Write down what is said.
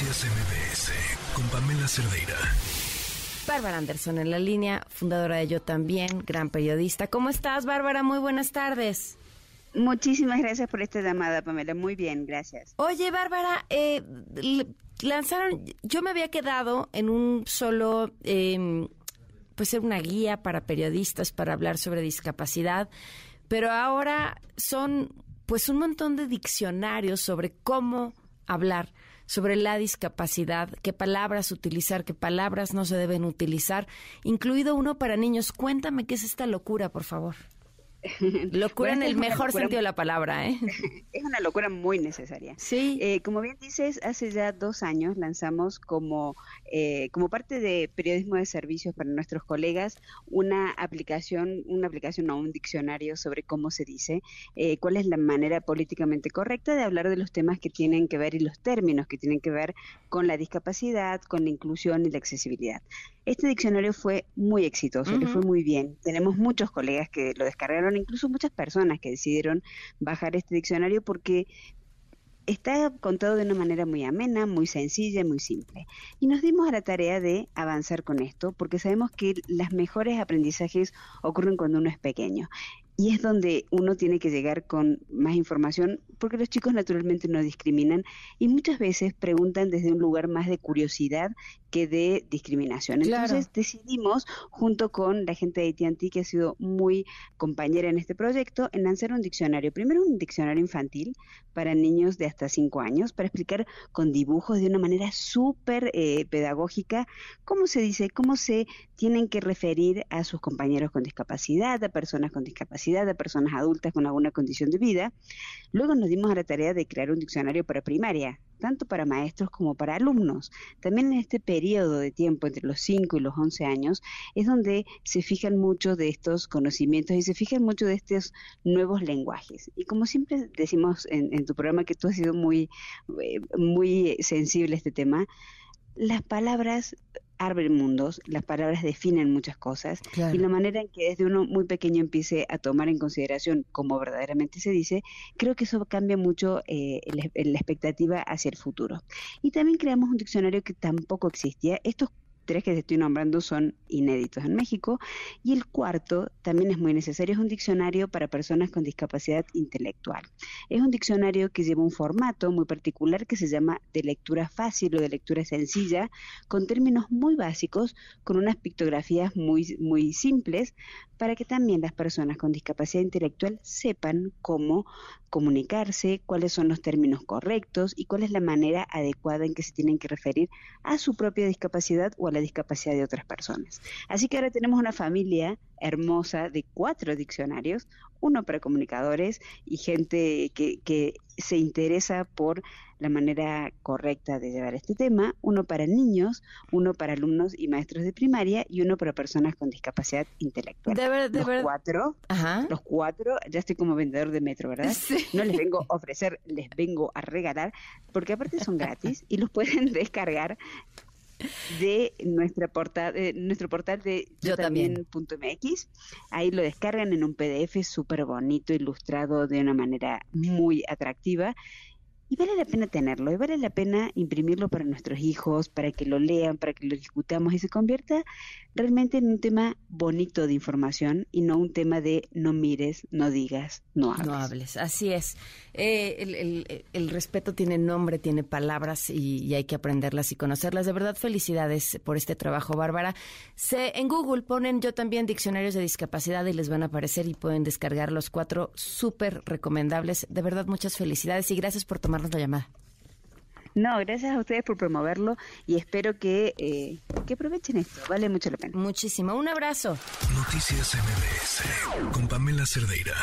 Noticias MBS con Pamela Cerdeira. Bárbara Anderson en la línea, fundadora de Yo también, gran periodista. ¿Cómo estás, Bárbara? Muy buenas tardes. Muchísimas gracias por esta llamada, Pamela. Muy bien, gracias. Oye, Bárbara, eh, lanzaron, yo me había quedado en un solo, eh, pues ser una guía para periodistas para hablar sobre discapacidad, pero ahora son pues un montón de diccionarios sobre cómo hablar sobre la discapacidad, qué palabras utilizar, qué palabras no se deben utilizar, incluido uno para niños. Cuéntame qué es esta locura, por favor. Locura en el mejor sentido de la palabra, ¿eh? Es una locura muy necesaria. Sí. Eh, como bien dices, hace ya dos años lanzamos como, eh, como parte de periodismo de servicios para nuestros colegas una aplicación, una aplicación o un diccionario sobre cómo se dice, eh, cuál es la manera políticamente correcta de hablar de los temas que tienen que ver y los términos que tienen que ver con la discapacidad, con la inclusión y la accesibilidad. Este diccionario fue muy exitoso, le fue muy bien. Tenemos muchos colegas que lo descargaron, incluso muchas personas que decidieron bajar este diccionario porque está contado de una manera muy amena, muy sencilla, muy simple. Y nos dimos a la tarea de avanzar con esto, porque sabemos que los mejores aprendizajes ocurren cuando uno es pequeño. Y es donde uno tiene que llegar con más información, porque los chicos naturalmente no discriminan y muchas veces preguntan desde un lugar más de curiosidad que de discriminación. Entonces decidimos, junto con la gente de AT&T, que ha sido muy compañera en este proyecto, en lanzar un diccionario. Primero un diccionario infantil para niños de hasta 5 años, para explicar con dibujos de una manera súper eh, pedagógica cómo se dice, cómo se tienen que referir a sus compañeros con discapacidad, a personas con discapacidad, a personas adultas con alguna condición de vida. Luego nos dimos a la tarea de crear un diccionario para primaria, tanto para maestros como para alumnos. También en este periodo de tiempo entre los 5 y los 11 años es donde se fijan mucho de estos conocimientos y se fijan mucho de estos nuevos lenguajes. Y como siempre decimos en, tu programa que tú has sido muy, eh, muy sensible a este tema, las palabras abren mundos, las palabras definen muchas cosas y la manera en que desde uno muy pequeño empiece a tomar en consideración cómo verdaderamente se dice, creo que eso cambia mucho eh, la expectativa hacia el futuro. Y también creamos un diccionario que tampoco existía. Estos tres que te estoy nombrando son inéditos en México. Y el cuarto también es muy necesario, es un diccionario para personas con discapacidad intelectual. Es un diccionario que lleva un formato muy particular que se llama de lectura fácil o de lectura sencilla, con términos muy básicos, con unas pictografías muy, muy simples, para que también las personas con discapacidad intelectual sepan cómo comunicarse, cuáles son los términos correctos y cuál es la manera adecuada en que se tienen que referir a su propia discapacidad o a la discapacidad de otras personas. Así que ahora tenemos una familia hermosa de cuatro diccionarios, uno para comunicadores y gente que, que se interesa por la manera correcta de llevar este tema, uno para niños, uno para alumnos y maestros de primaria y uno para personas con discapacidad intelectual. De los cuatro, los cuatro, ya estoy como vendedor de metro, ¿verdad? No les vengo a ofrecer, les vengo a regalar, porque aparte son gratis y los pueden descargar de nuestra portal, de nuestro portal de yo, también. .mx. Ahí lo descargan en un PDF súper bonito, ilustrado de una manera muy atractiva y vale la pena tenerlo, y vale la pena imprimirlo para nuestros hijos, para que lo lean, para que lo discutamos y se convierta realmente en un tema bonito de información y no un tema de no mires, no digas, no hables. No hables, así es. Eh, el, respeto tiene nombre, tiene palabras y, hay que aprenderlas y conocerlas. De verdad, felicidades por este trabajo, Bárbara. Se, en Google ponen yo también diccionarios de discapacidad y les van a aparecer y pueden descargar los cuatro súper recomendables. De verdad, muchas felicidades y gracias por tomar la llamada. No, gracias a ustedes por promoverlo y espero que, eh, que aprovechen esto. Vale mucho la pena. Muchísimo. Un abrazo. Noticias MBS con Pamela Cerdeira.